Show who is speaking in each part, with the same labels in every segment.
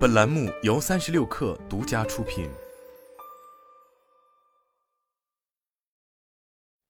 Speaker 1: 本栏目由三十六氪独家出品。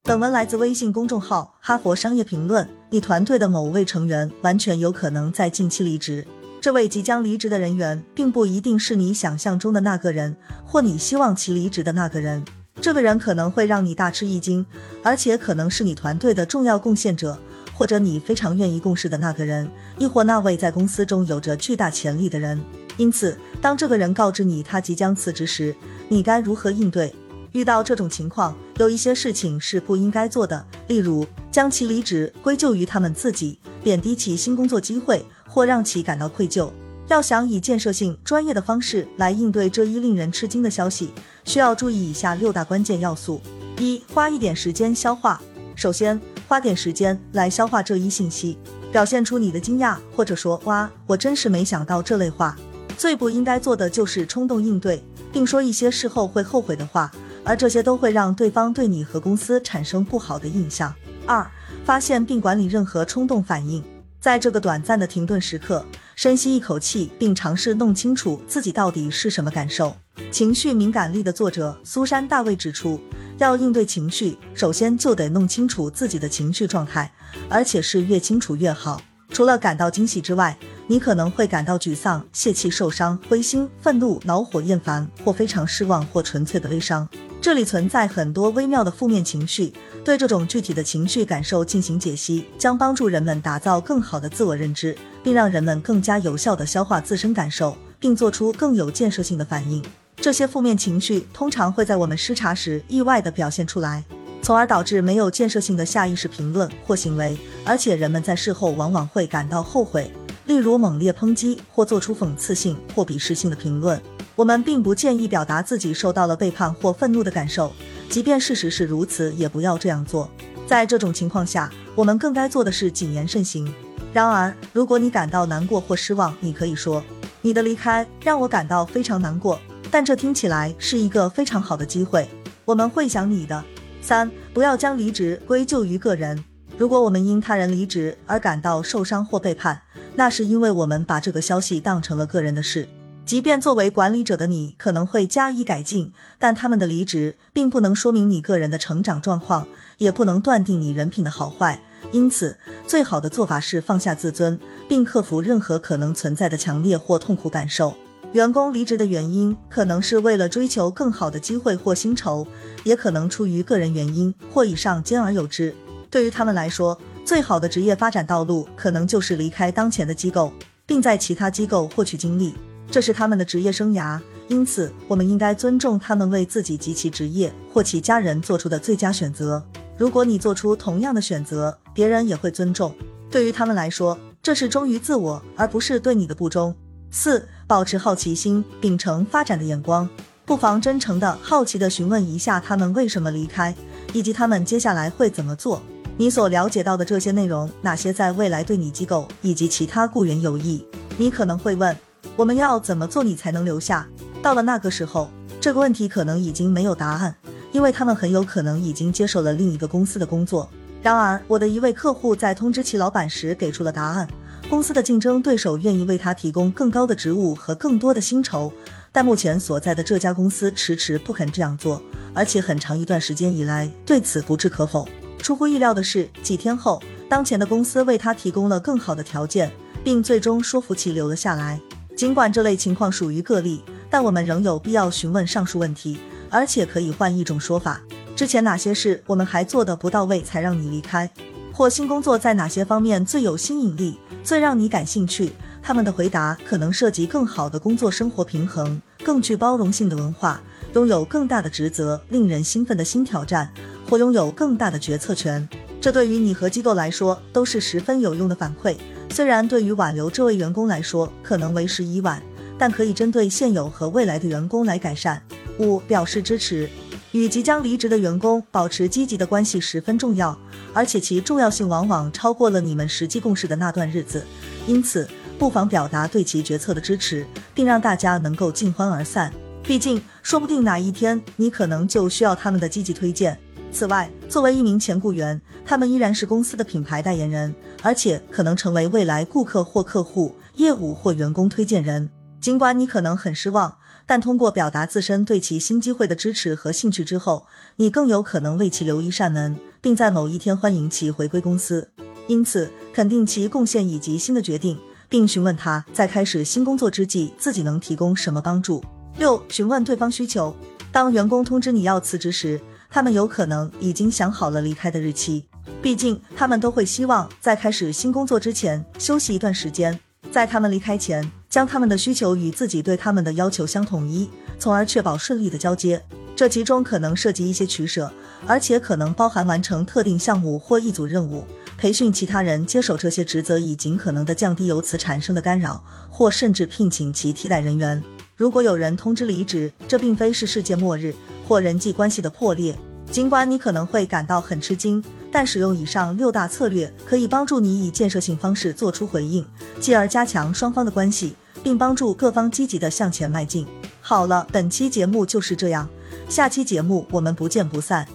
Speaker 2: 本文来自微信公众号《哈佛商业评论》。你团队的某位成员完全有可能在近期离职。这位即将离职的人员，并不一定是你想象中的那个人，或你希望其离职的那个人。这个人可能会让你大吃一惊，而且可能是你团队的重要贡献者。或者你非常愿意共事的那个人，亦或那位在公司中有着巨大潜力的人。因此，当这个人告知你他即将辞职时，你该如何应对？遇到这种情况，有一些事情是不应该做的，例如将其离职归咎于他们自己，贬低其新工作机会，或让其感到愧疚。要想以建设性、专业的方式来应对这一令人吃惊的消息，需要注意以下六大关键要素：一、花一点时间消化。首先。花点时间来消化这一信息，表现出你的惊讶，或者说“哇，我真是没想到”这类话。最不应该做的就是冲动应对，并说一些事后会后悔的话，而这些都会让对方对你和公司产生不好的印象。二、发现并管理任何冲动反应，在这个短暂的停顿时刻，深吸一口气，并尝试弄清楚自己到底是什么感受。情绪敏感力的作者苏珊·大卫指出。要应对情绪，首先就得弄清楚自己的情绪状态，而且是越清楚越好。除了感到惊喜之外，你可能会感到沮丧、泄气、受伤、灰心、愤怒、恼火、厌烦，或非常失望，或纯粹的悲伤。这里存在很多微妙的负面情绪。对这种具体的情绪感受进行解析，将帮助人们打造更好的自我认知，并让人们更加有效地消化自身感受，并做出更有建设性的反应。这些负面情绪通常会在我们失察时意外地表现出来，从而导致没有建设性的下意识评论或行为，而且人们在事后往往会感到后悔，例如猛烈抨击或做出讽刺性或鄙视性的评论。我们并不建议表达自己受到了背叛或愤怒的感受，即便事实是如此，也不要这样做。在这种情况下，我们更该做的是谨言慎行。然而，如果你感到难过或失望，你可以说：“你的离开让我感到非常难过。”但这听起来是一个非常好的机会，我们会想你的。三，不要将离职归咎于个人。如果我们因他人离职而感到受伤或背叛，那是因为我们把这个消息当成了个人的事。即便作为管理者的你可能会加以改进，但他们的离职并不能说明你个人的成长状况，也不能断定你人品的好坏。因此，最好的做法是放下自尊，并克服任何可能存在的强烈或痛苦感受。员工离职的原因可能是为了追求更好的机会或薪酬，也可能出于个人原因或以上兼而有之。对于他们来说，最好的职业发展道路可能就是离开当前的机构，并在其他机构获取经历，这是他们的职业生涯。因此，我们应该尊重他们为自己及其职业或其家人做出的最佳选择。如果你做出同样的选择，别人也会尊重。对于他们来说，这是忠于自我，而不是对你的不忠。四、保持好奇心，秉承发展的眼光，不妨真诚的好奇的询问一下他们为什么离开，以及他们接下来会怎么做。你所了解到的这些内容，哪些在未来对你机构以及其他雇员有益？你可能会问，我们要怎么做你才能留下？到了那个时候，这个问题可能已经没有答案，因为他们很有可能已经接受了另一个公司的工作。然而，我的一位客户在通知其老板时给出了答案。公司的竞争对手愿意为他提供更高的职务和更多的薪酬，但目前所在的这家公司迟迟不肯这样做，而且很长一段时间以来对此不置可否。出乎意料的是，几天后，当前的公司为他提供了更好的条件，并最终说服其留了下来。尽管这类情况属于个例，但我们仍有必要询问上述问题，而且可以换一种说法：之前哪些事我们还做得不到位，才让你离开？或新工作在哪些方面最有吸引力？最让你感兴趣，他们的回答可能涉及更好的工作生活平衡、更具包容性的文化、拥有更大的职责、令人兴奋的新挑战，或拥有更大的决策权。这对于你和机构来说都是十分有用的反馈。虽然对于挽留这位员工来说可能为时已晚，但可以针对现有和未来的员工来改善。五、表示支持。与即将离职的员工保持积极的关系十分重要，而且其重要性往往超过了你们实际共事的那段日子。因此，不妨表达对其决策的支持，并让大家能够尽欢而散。毕竟，说不定哪一天你可能就需要他们的积极推荐。此外，作为一名前雇员，他们依然是公司的品牌代言人，而且可能成为未来顾客或客户、业务或员工推荐人。尽管你可能很失望，但通过表达自身对其新机会的支持和兴趣之后，你更有可能为其留一扇门，并在某一天欢迎其回归公司。因此，肯定其贡献以及新的决定，并询问他在开始新工作之际自己能提供什么帮助。六、询问对方需求。当员工通知你要辞职时，他们有可能已经想好了离开的日期。毕竟，他们都会希望在开始新工作之前休息一段时间，在他们离开前，将他们的需求与自己对他们的要求相统一，从而确保顺利的交接。这其中可能涉及一些取舍，而且可能包含完成特定项目或一组任务。培训其他人接手这些职责，以尽可能的降低由此产生的干扰，或甚至聘请其替代人员。如果有人通知离职，这并非是世界末日或人际关系的破裂。尽管你可能会感到很吃惊，但使用以上六大策略可以帮助你以建设性方式做出回应，继而加强双方的关系，并帮助各方积极的向前迈进。好了，本期节目就是这样，下期节目我们不见不散。